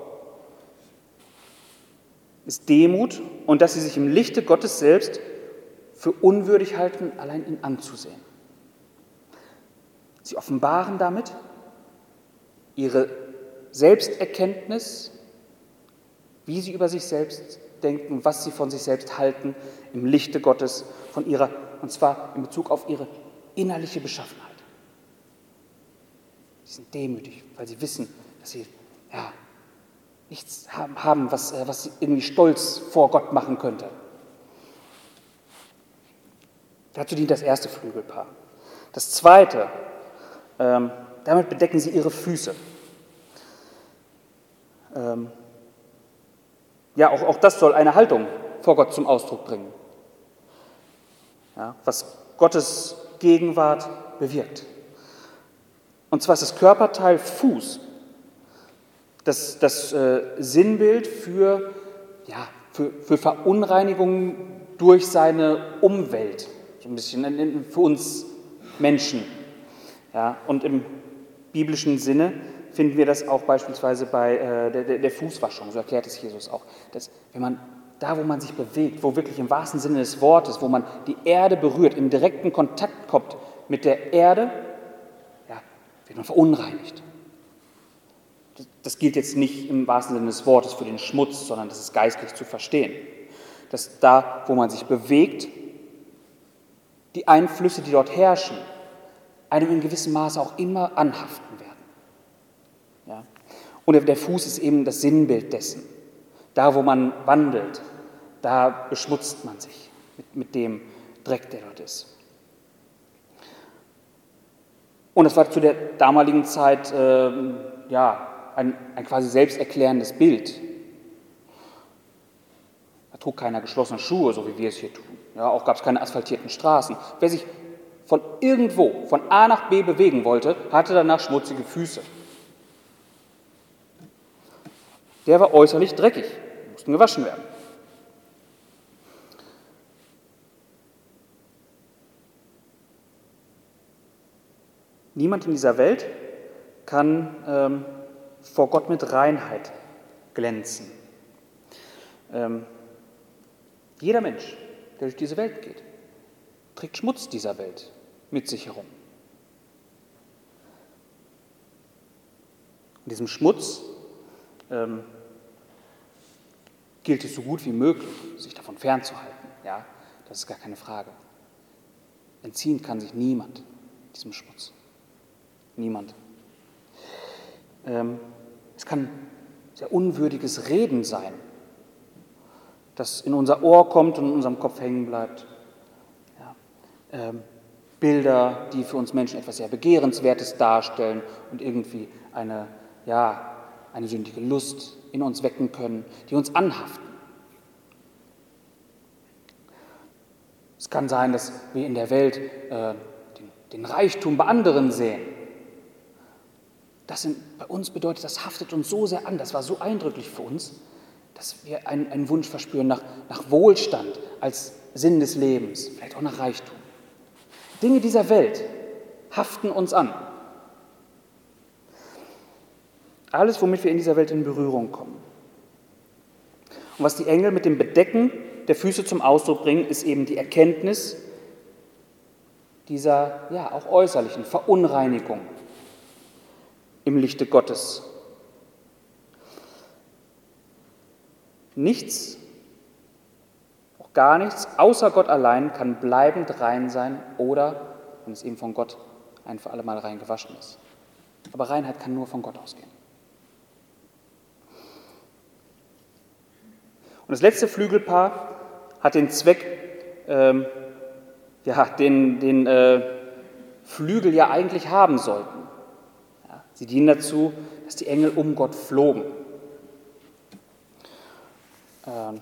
[SPEAKER 1] Ist Demut und dass sie sich im Lichte Gottes selbst für unwürdig halten, allein ihn anzusehen. Sie offenbaren damit ihre Selbsterkenntnis, wie sie über sich selbst denken, was sie von sich selbst halten, im Lichte Gottes, von ihrer, und zwar in Bezug auf ihre innerliche Beschaffenheit. Sie sind demütig, weil sie wissen, dass sie ja, nichts haben, was, äh, was sie irgendwie stolz vor Gott machen könnte. Dazu dient das erste Flügelpaar. Das zweite, ähm, damit bedecken sie ihre Füße. Ähm, ja, auch, auch das soll eine Haltung vor Gott zum Ausdruck bringen. Ja, was Gottes Gegenwart bewirkt. Und zwar ist das Körperteil Fuß das, das äh, Sinnbild für, ja, für, für Verunreinigungen durch seine Umwelt, so ein bisschen für uns Menschen. Ja, und im biblischen Sinne finden wir das auch beispielsweise bei äh, der, der, Fußwaschung, so erklärt es Jesus auch. Dass, wenn man da, wo man sich bewegt, wo wirklich im wahrsten Sinne des Wortes, wo man die Erde berührt, in direkten Kontakt kommt mit der Erde, ja, wird man verunreinigt. Das gilt jetzt nicht im wahrsten Sinne des Wortes für den Schmutz, sondern das ist geistlich zu verstehen. Dass da, wo man sich bewegt, die Einflüsse, die dort herrschen, einem in gewissem Maße auch immer anhaften werden. Ja? Und der Fuß ist eben das Sinnbild dessen. Da, wo man wandelt, da beschmutzt man sich mit, mit dem Dreck, der dort ist. Und das war zu der damaligen Zeit äh, ja, ein, ein quasi selbsterklärendes Bild. Da trug keiner geschlossene Schuhe, so wie wir es hier tun. Ja, auch gab es keine asphaltierten Straßen. Wer sich von irgendwo, von A nach B bewegen wollte, hatte danach schmutzige Füße. Der war äußerlich dreckig, mussten gewaschen werden. Niemand in dieser Welt kann ähm, vor Gott mit Reinheit glänzen. Ähm, jeder Mensch, der durch diese Welt geht, trägt Schmutz dieser Welt mit sich herum. Und diesem Schmutz ähm, gilt es so gut wie möglich, sich davon fernzuhalten. Ja, das ist gar keine Frage. Entziehen kann sich niemand diesem Schmutz. Niemand. Ähm, es kann sehr unwürdiges Reden sein, das in unser Ohr kommt und in unserem Kopf hängen bleibt. Ja. Ähm, Bilder, die für uns Menschen etwas sehr Begehrenswertes darstellen und irgendwie eine, ja, eine sündige Lust in uns wecken können, die uns anhaften. Es kann sein, dass wir in der Welt äh, den, den Reichtum bei anderen sehen. Das sind, bei uns bedeutet, das haftet uns so sehr an, das war so eindrücklich für uns, dass wir einen, einen Wunsch verspüren nach, nach Wohlstand als Sinn des Lebens, vielleicht auch nach Reichtum. Dinge dieser Welt haften uns an. Alles, womit wir in dieser Welt in Berührung kommen. Und was die Engel mit dem Bedecken der Füße zum Ausdruck bringen, ist eben die Erkenntnis dieser ja auch äußerlichen Verunreinigung im Lichte Gottes. Nichts, auch gar nichts, außer Gott allein kann bleibend rein sein oder, wenn es eben von Gott ein für alle Mal rein gewaschen ist. Aber Reinheit kann nur von Gott ausgehen. Und das letzte Flügelpaar hat den Zweck, ähm, ja, den, den äh, Flügel ja eigentlich haben sollten. Sie dienen dazu, dass die Engel um Gott flogen. Ähm,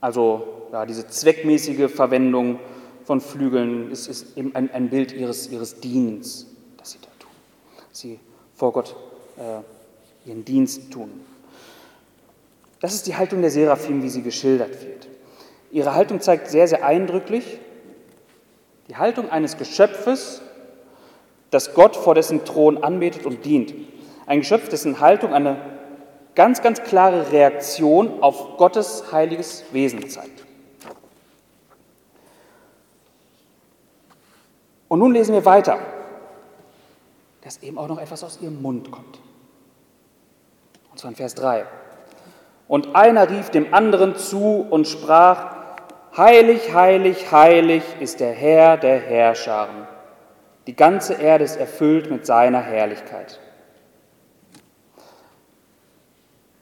[SPEAKER 1] also ja, diese zweckmäßige Verwendung von Flügeln ist, ist eben ein, ein, Bild ihres, ihres Dienens, das sie da tun. Sie vor Gott äh, ihren Dienst tun. Das ist die Haltung der Seraphim, wie sie geschildert wird. Ihre Haltung zeigt sehr, sehr eindrücklich die Haltung eines Geschöpfes, das Gott vor dessen Thron anbetet und dient. Ein Geschöpf, dessen Haltung eine ganz, ganz klare Reaktion auf Gottes heiliges Wesen zeigt. Und nun lesen wir weiter, dass eben auch noch etwas aus ihrem Mund kommt. Und zwar in Vers 3. Und einer rief dem anderen zu und sprach, Heilig, heilig, heilig ist der Herr der Herrscharen. Die ganze Erde ist erfüllt mit seiner Herrlichkeit.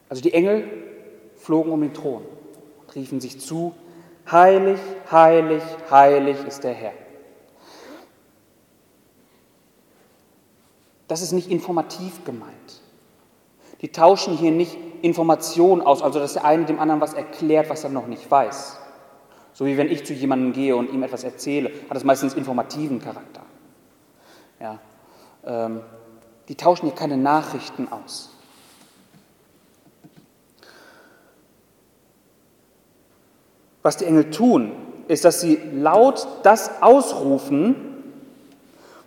[SPEAKER 1] Also die Engel flogen um den Thron und riefen sich zu, Heilig, heilig, heilig ist der Herr. Das ist nicht informativ gemeint. Die tauschen hier nicht Informationen aus, also dass der eine dem anderen was erklärt, was er noch nicht weiß. So wie wenn ich zu jemandem gehe und ihm etwas erzähle, hat es meistens informativen Charakter. Ja, ähm, die tauschen hier keine Nachrichten aus. Was die Engel tun, ist, dass sie laut das ausrufen,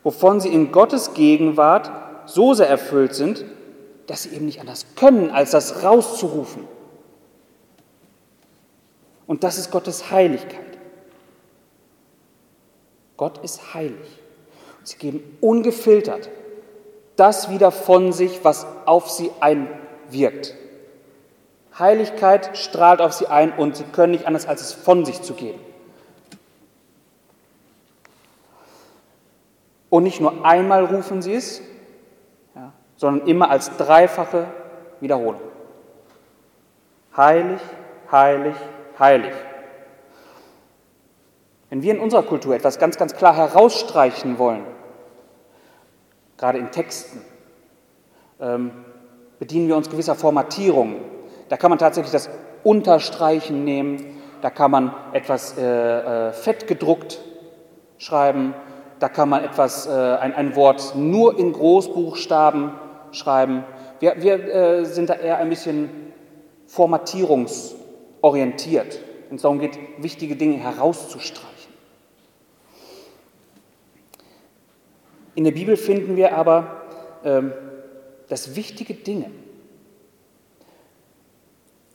[SPEAKER 1] wovon sie in Gottes Gegenwart so sehr erfüllt sind, dass sie eben nicht anders können, als das rauszurufen. Und das ist Gottes Heiligkeit. Gott ist heilig. Sie geben ungefiltert das wieder von sich, was auf sie einwirkt. Heiligkeit strahlt auf sie ein und sie können nicht anders, als es von sich zu geben. Und nicht nur einmal rufen sie es, ja, sondern immer als dreifache Wiederholung. Heilig, heilig, heilig. Wenn wir in unserer Kultur etwas ganz, ganz klar herausstreichen wollen, gerade in Texten, ähm, bedienen wir uns gewisser Formatierungen. Da kann man tatsächlich das Unterstreichen nehmen, da kann man etwas äh, äh, fett gedruckt schreiben, da kann man etwas, äh, ein, ein Wort nur in Großbuchstaben schreiben. Wir, wir äh, sind da eher ein bisschen Formatierungs- orientiert, wenn es darum geht, wichtige Dinge herauszustreichen. In der Bibel finden wir aber, ähm, dass wichtige Dinge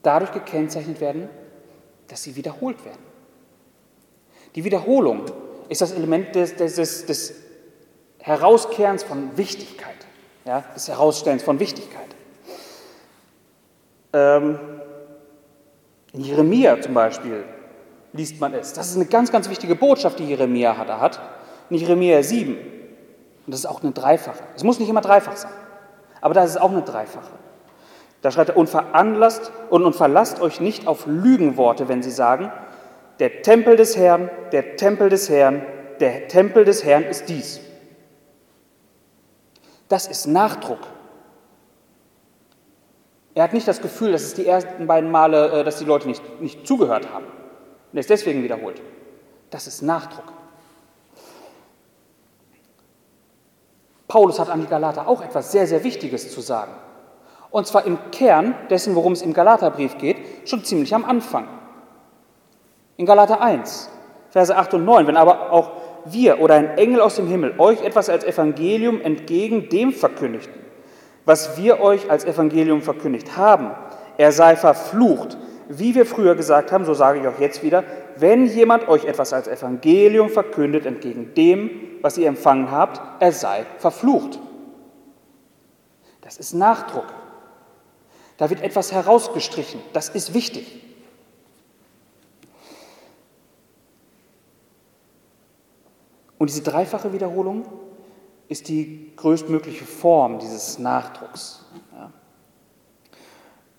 [SPEAKER 1] dadurch gekennzeichnet werden, dass sie wiederholt werden. Die Wiederholung ist das Element des, des, des, Herauskehrens von Wichtigkeit, ja, des Herausstellens von Wichtigkeit. Ähm, in Jeremia zum Beispiel liest man es. Das ist eine ganz, ganz wichtige Botschaft, die Jeremia. Er hat. In Jeremia 7. Und das ist auch eine Dreifache. Es muss nicht immer dreifach sein. Aber das ist auch eine Dreifache. Da schreibt er, und veranlasst und, und verlasst euch nicht auf Lügenworte, wenn sie sagen, der Tempel des Herrn, der Tempel des Herrn, der Tempel des Herrn ist dies. Das ist Nachdruck. Er hat nicht das Gefühl, dass es die ersten beiden Male, äh, dass die Leute nicht, nicht zugehört haben. Und er ist deswegen wiederholt. Das ist Nachdruck. Paulus hat an die Galater auch etwas sehr, sehr Wichtiges zu sagen. Und zwar im Kern dessen, worum es im Galaterbrief geht, schon ziemlich am Anfang. In Galater 1, Verse 8 und 9, wenn aber auch wir oder ein Engel aus dem Himmel euch etwas als Evangelium entgegen dem verkündigten, was wir euch als Evangelium verkündigt haben, er sei verflucht. Wie wir früher gesagt haben, so sage ich auch jetzt wieder, wenn jemand euch etwas als Evangelium verkündet entgegen dem, was ihr empfangen habt, er sei verflucht. Das ist Nachdruck. Da wird etwas herausgestrichen. Das ist wichtig. Und diese dreifache Wiederholung ist die größtmögliche Form dieses Nachdrucks.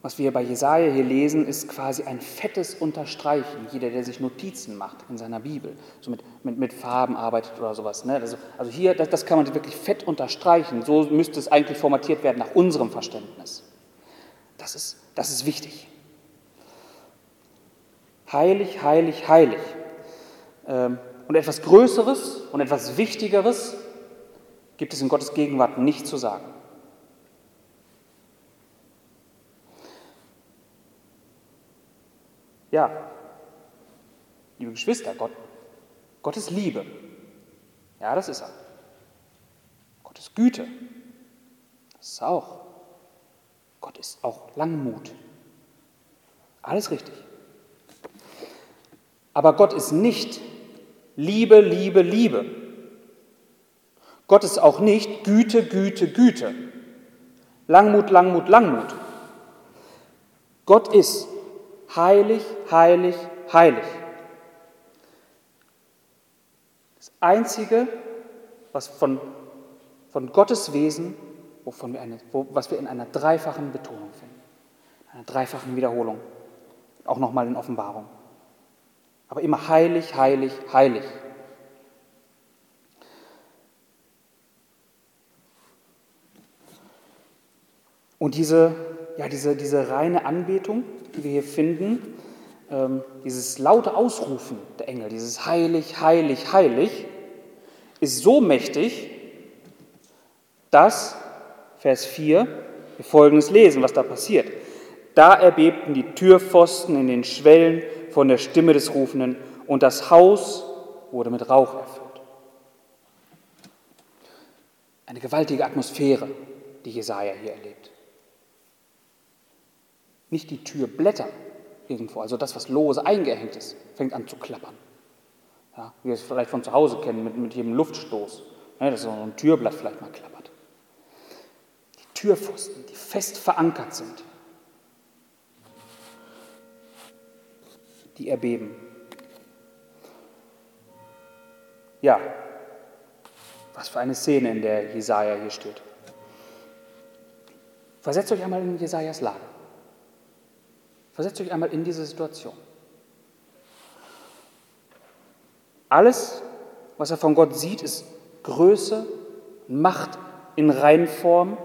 [SPEAKER 1] Was wir bei Jesaja hier lesen, ist quasi ein fettes Unterstreichen. Jeder, der sich Notizen macht in seiner Bibel, so mit, mit, mit Farben arbeitet oder sowas. Ne? Also, also hier, das, das kann man wirklich fett unterstreichen. So müsste es eigentlich formatiert werden nach unserem Verständnis. Das ist, das ist wichtig. Heilig, heilig, heilig. Ähm, und etwas Größeres und etwas Wichtigeres gibt es in Gottes Gegenwart nicht zu sagen. Ja, liebe Geschwister, Gott, Gott ist Liebe. Ja, das ist er. Gott ist Güte. Das ist er auch. Gott ist auch Langmut. Alles richtig. Aber Gott ist nicht Liebe, Liebe, Liebe. Gott ist auch nicht Güte, Güte, Güte. Langmut, Langmut, Langmut. Gott ist heilig, heilig, heilig. Das Einzige, was von, von Gottes Wesen, wovon wir eine, wo, was wir in einer dreifachen Betonung finden, einer dreifachen Wiederholung, auch nochmal in Offenbarung. Aber immer heilig, heilig, heilig. Und diese, ja, diese, diese reine Anbetung, die wir hier finden, ähm, dieses laute Ausrufen der Engel, dieses heilig, heilig, heilig, ist so mächtig, dass, Vers 4, wir folgendes lesen, was da passiert. Da erbebten die Türpfosten in den Schwellen von der Stimme des Rufenden und das Haus wurde mit Rauch erfüllt. Eine gewaltige Atmosphäre, die Jesaja hier erlebt. Nicht die Türblätter irgendwo, also das, was lose eingehängt ist, fängt an zu klappern. Ja, wie wir es vielleicht von zu Hause kennen, mit, mit jedem Luftstoß, ja, dass so ein Türblatt vielleicht mal klappert. Die Türpfosten, die fest verankert sind, die erbeben. Ja, was für eine Szene, in der Jesaja hier steht. Versetzt euch einmal in Jesajas Lage. Versetzt euch einmal in diese Situation. Alles, was er von Gott sieht, ist Größe, Macht in Reinform,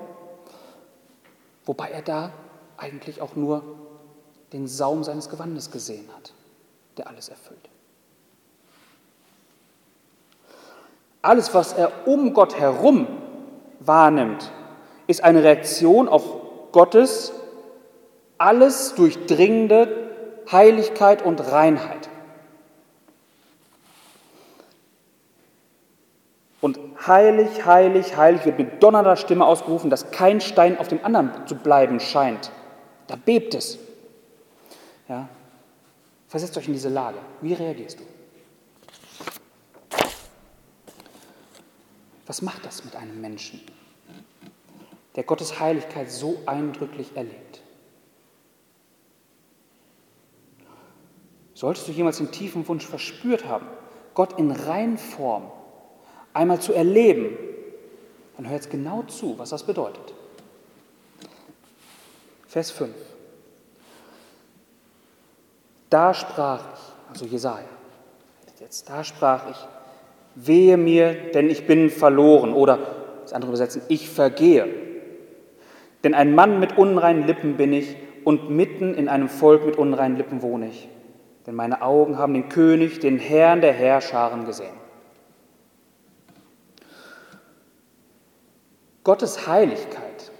[SPEAKER 1] wobei er da eigentlich auch nur den Saum seines Gewandes gesehen hat der alles erfüllt. Alles, was er um Gott herum wahrnimmt, ist eine Reaktion auf Gottes alles durchdringende Heiligkeit und Reinheit. Und heilig, heilig, heilig wird mit donnernder Stimme ausgerufen, dass kein Stein auf dem anderen zu bleiben scheint. Da bebt es. Ja, Versetzt euch in diese Lage. Wie reagierst du? Was macht das mit einem Menschen, der Gottes Heiligkeit so eindrücklich erlebt? Solltest du jemals den tiefen Wunsch verspürt haben, Gott in Reinform einmal zu erleben, dann hör jetzt genau zu, was das bedeutet. Vers 5. Da sprach ich, also Jesaja, jetzt, da sprach ich, wehe mir, denn ich bin verloren. Oder das andere übersetzen, ich vergehe. Denn ein Mann mit unreinen Lippen bin ich und mitten in einem Volk mit unreinen Lippen wohne ich. Denn meine Augen haben den König, den Herrn der Herrscharen gesehen. Gottes Heiligkeit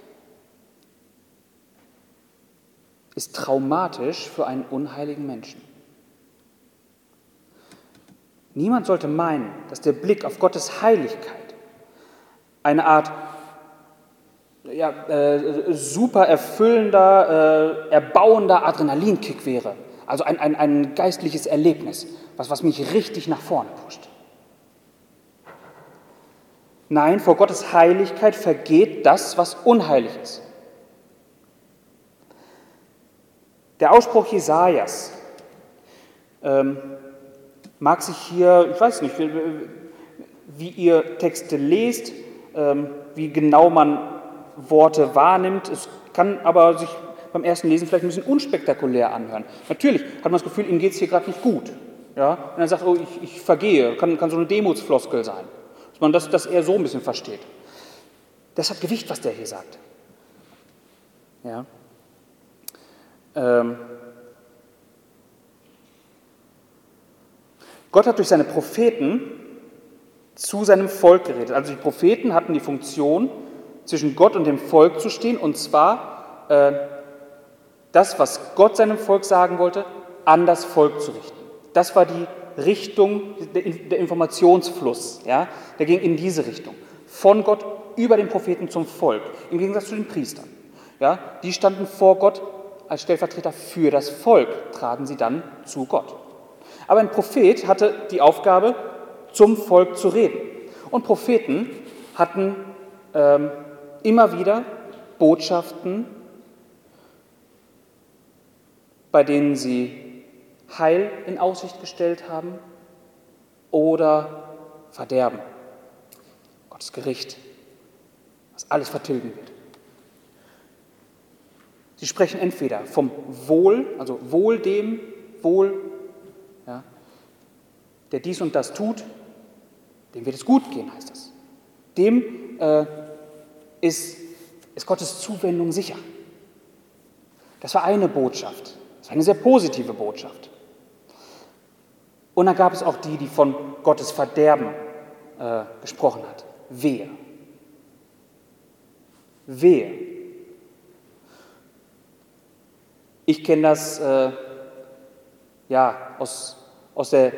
[SPEAKER 1] ist traumatisch für einen unheiligen Menschen. Niemand sollte meinen, dass der Blick auf Gottes Heiligkeit eine Art ja, äh, super erfüllender, äh, erbauender Adrenalinkick wäre. Also ein, ein, ein geistliches Erlebnis, was, was mich richtig nach vorne pusht. Nein, vor Gottes Heiligkeit vergeht das, was unheilig ist. Der Ausspruch Jesajas ähm, mag sich hier, ich weiß nicht, wie, ihr Texte lest, ähm, wie genau man Worte wahrnimmt. Es kann aber sich beim ersten Lesen vielleicht ein bisschen unspektakulär anhören. Natürlich hat man das Gefühl, ihm geht es hier gerade nicht gut. Ja? Und er sagt, oh, ich, ich vergehe, kann, kann so eine Demutsfloskel sein. Dass man das, das eher so ein bisschen versteht. Das hat Gewicht, was der hier sagt. Ja? Ähm, Gott hat durch seine Propheten zu seinem Volk geredet. Also die Propheten hatten die Funktion, zwischen Gott und dem Volk zu stehen, und zwar äh, das, was Gott seinem Volk sagen wollte, an das Volk zu richten. Das war die Richtung, der Informationsfluss, ja, der ging in diese Richtung. Von Gott über den Propheten zum Volk, im Gegensatz zu den Priestern. Ja, die standen vor Gott als Stellvertreter für das Volk, traten sie dann zu Gott. Aber ein Prophet hatte die Aufgabe, zum Volk zu reden. Und Propheten hatten ähm, immer wieder Botschaften, bei denen sie Heil in Aussicht gestellt haben oder Verderben, Gottes Gericht, was alles vertilgen wird. Sie sprechen entweder vom Wohl, also Wohl dem, Wohl, ja, der dies und das tut, dem wird es gut gehen, heißt das. Dem äh, ist, ist Gottes Zuwendung sicher. Das war eine Botschaft. Eine sehr positive Botschaft. Und dann gab es auch die, die von Gottes Verderben äh, gesprochen hat. Wehe. Wehe. Ich kenne das äh, ja, aus, aus der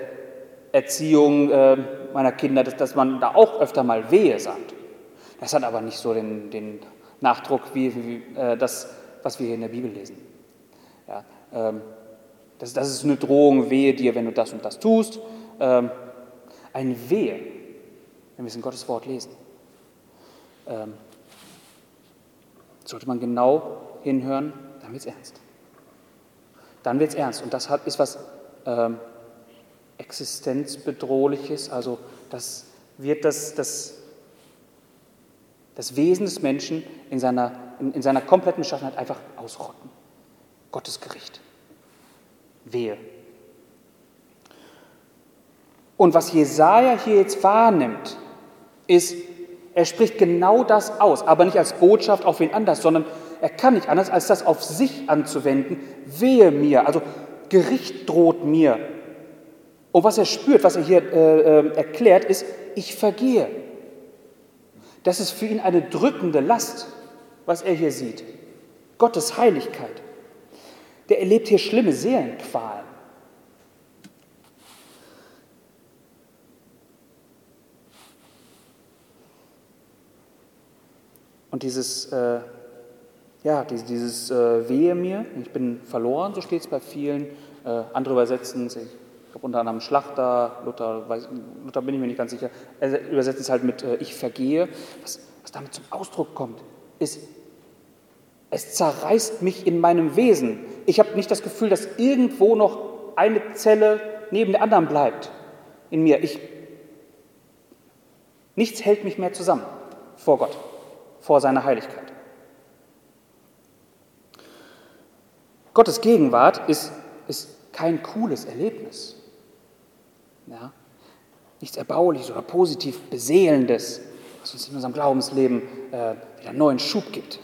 [SPEAKER 1] Erziehung äh, meiner Kinder, dass, dass man da auch öfter mal Wehe sagt. Das hat aber nicht so den, den Nachdruck wie, wie äh, das, was wir hier in der Bibel lesen. Ähm, das, das, ist eine Drohung, wehe dir, wenn du das und das tust. Ähm, ein Wehe, wenn wir es in Gottes Wort lesen. Ähm, sollte man genau hinhören, dann wird es ernst. Dann wird es ernst. Und das hat, ist was ähm, Existenzbedrohliches, also das wird das, das das Wesen des Menschen in seiner, in, in seiner kompletten Beschaffenheit einfach ausrotten. Gottes Gericht. Wehe. Und was Jesaja hier jetzt wahrnimmt, ist, er spricht genau das aus, aber nicht als Botschaft auf wen anders, sondern er kann nicht anders, als das auf sich anzuwenden. Wehe mir, also Gericht droht mir. Und was er spürt, was er hier äh, äh, erklärt, ist, ich vergehe. Das ist für ihn eine drückende Last, was er hier sieht. Gottes Heiligkeit. Der erlebt hier schlimme Seelenqualen. Und dieses, äh, ja, dieses, dieses äh, Wehe mir, ich bin verloren, so steht es bei vielen. Äh, andere übersetzen es, glaube unter anderem Schlachter, Luther, weiß, Luther bin ich mir nicht ganz sicher, er übersetzt es halt mit äh, Ich vergehe. Was, was damit zum Ausdruck kommt, ist, es zerreißt mich in meinem Wesen. Ich habe nicht das Gefühl, dass irgendwo noch eine Zelle neben der anderen bleibt in mir. Ich, nichts hält mich mehr zusammen vor Gott, vor seiner Heiligkeit. Gottes Gegenwart ist, ist kein cooles Erlebnis. Ja? Nichts Erbauliches oder positiv Beseelendes, was uns in unserem Glaubensleben äh, wieder neuen Schub gibt.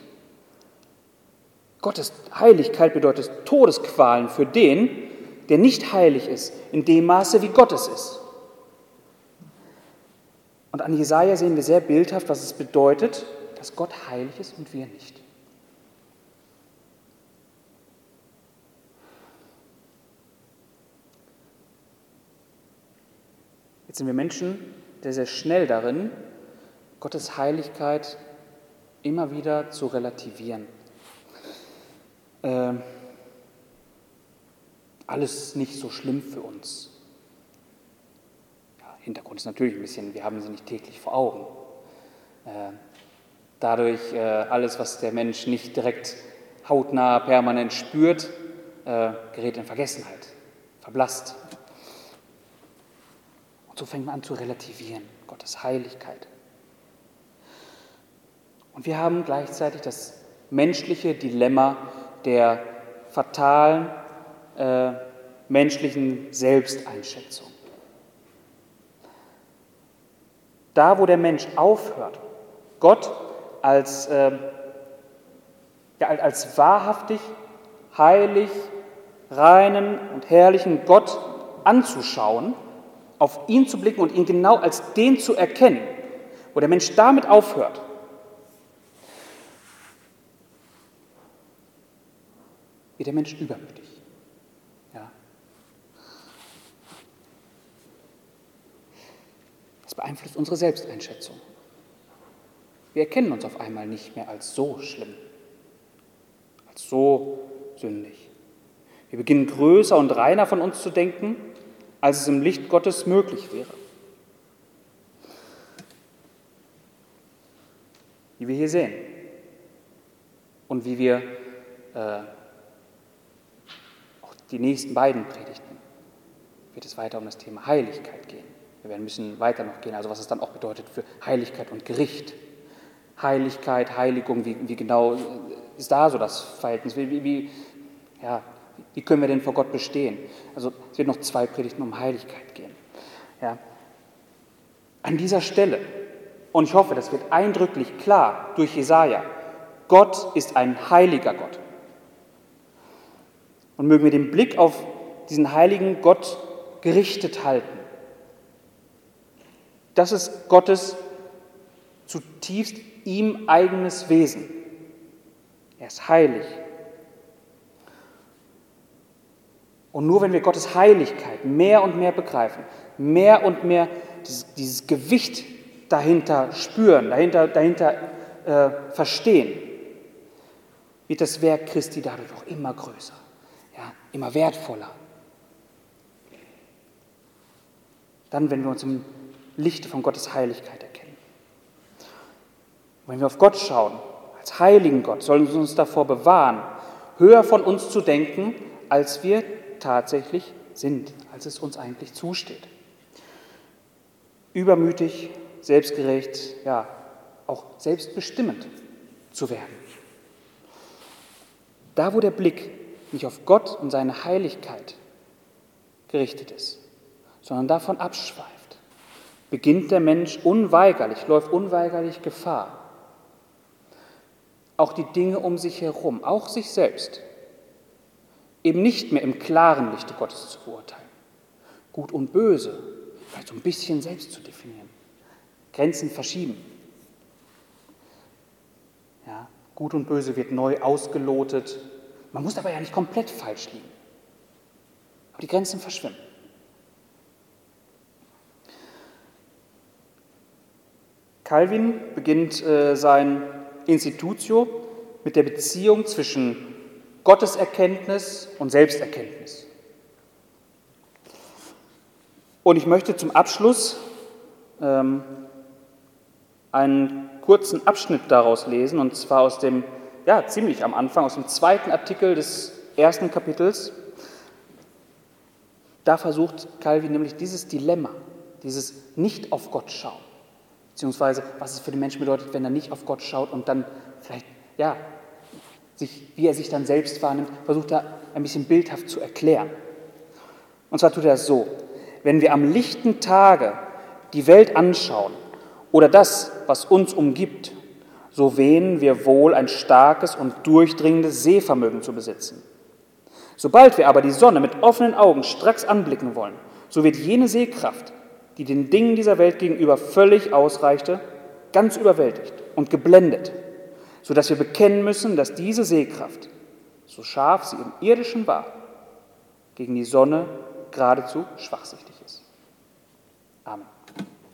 [SPEAKER 1] Gottes Heiligkeit bedeutet Todesqualen für den, der nicht heilig ist, in dem Maße, wie Gott es ist. Und an Jesaja sehen wir sehr bildhaft, was es bedeutet, dass Gott heilig ist und wir nicht. Jetzt sind wir Menschen sehr, sehr schnell darin, Gottes Heiligkeit immer wieder zu relativieren. Äh, alles nicht so schlimm für uns. Ja, Hintergrund ist natürlich ein bisschen, wir haben sie nicht täglich vor Augen. Äh, dadurch äh, alles, was der Mensch nicht direkt hautnah permanent spürt, äh, gerät in Vergessenheit, verblasst. Und so fängt man an zu relativieren, Gottes Heiligkeit. Und wir haben gleichzeitig das menschliche Dilemma der fatalen äh, menschlichen Selbsteinschätzung. Da, wo der Mensch aufhört, Gott als, äh, ja, als wahrhaftig, heilig, reinen und herrlichen Gott anzuschauen, auf ihn zu blicken und ihn genau als den zu erkennen, wo der Mensch damit aufhört, wird der Mensch übermütig. Ja. Das beeinflusst unsere Selbsteinschätzung. Wir erkennen uns auf einmal nicht mehr als so schlimm, als so sündig. Wir beginnen größer und reiner von uns zu denken, als es im Licht Gottes möglich wäre. Wie wir hier sehen und wie wir äh, die nächsten beiden Predigten wird es weiter um das Thema Heiligkeit gehen. Wir werden ein bisschen weiter noch gehen, also was es dann auch bedeutet für Heiligkeit und Gericht. Heiligkeit, Heiligung, wie, wie genau ist da so das Verhältnis? Wie, wie, ja, wie können wir denn vor Gott bestehen? Also es wird noch zwei Predigten um Heiligkeit gehen. Ja. An dieser Stelle, und ich hoffe, das wird eindrücklich klar durch Jesaja, Gott ist ein heiliger Gott. Und mögen wir den Blick auf diesen heiligen Gott gerichtet halten. Das ist Gottes zutiefst ihm eigenes Wesen. Er ist heilig. Und nur wenn wir Gottes Heiligkeit mehr und mehr begreifen, mehr und mehr dieses, dieses Gewicht dahinter spüren, dahinter, dahinter äh, verstehen, wird das Werk Christi dadurch auch immer größer immer wertvoller. Dann, wenn wir uns im Lichte von Gottes Heiligkeit erkennen. wenn wir auf Gott schauen, als heiligen Gott, sollen wir uns davor bewahren, höher von uns zu denken, als wir tatsächlich sind, als es uns eigentlich zusteht. Übermütig, selbstgerecht, ja, auch selbstbestimmend zu werden. Da, wo der Blick nicht auf Gott und seine Heiligkeit gerichtet ist, sondern davon abschweift, beginnt der Mensch unweigerlich, läuft unweigerlich Gefahr, auch die Dinge um sich herum, auch sich selbst, eben nicht mehr im klaren Lichte Gottes zu beurteilen, gut und böse, vielleicht so ein bisschen selbst zu definieren, Grenzen verschieben. Ja, gut und böse wird neu ausgelotet, man muss aber ja nicht komplett falsch liegen. Aber die Grenzen verschwimmen. Calvin beginnt äh, sein Institutio mit der Beziehung zwischen Gotteserkenntnis und Selbsterkenntnis. Und ich möchte zum Abschluss ähm, einen kurzen Abschnitt daraus lesen, und zwar aus dem ja, ziemlich am Anfang, aus dem zweiten Artikel des ersten Kapitels. Da versucht Calvin nämlich dieses Dilemma, dieses Nicht auf Gott schauen, beziehungsweise was es für den Menschen bedeutet, wenn er nicht auf Gott schaut und dann vielleicht, ja, sich, wie er sich dann selbst wahrnimmt, versucht er ein bisschen bildhaft zu erklären. Und zwar tut er es so, wenn wir am lichten Tage die Welt anschauen oder das, was uns umgibt, so wähnen wir wohl ein starkes und durchdringendes Sehvermögen zu besitzen. Sobald wir aber die Sonne mit offenen Augen stracks anblicken wollen, so wird jene Sehkraft, die den Dingen dieser Welt gegenüber völlig ausreichte, ganz überwältigt und geblendet, sodass wir bekennen müssen, dass diese Sehkraft, so scharf sie im irdischen war, gegen die Sonne geradezu schwachsichtig.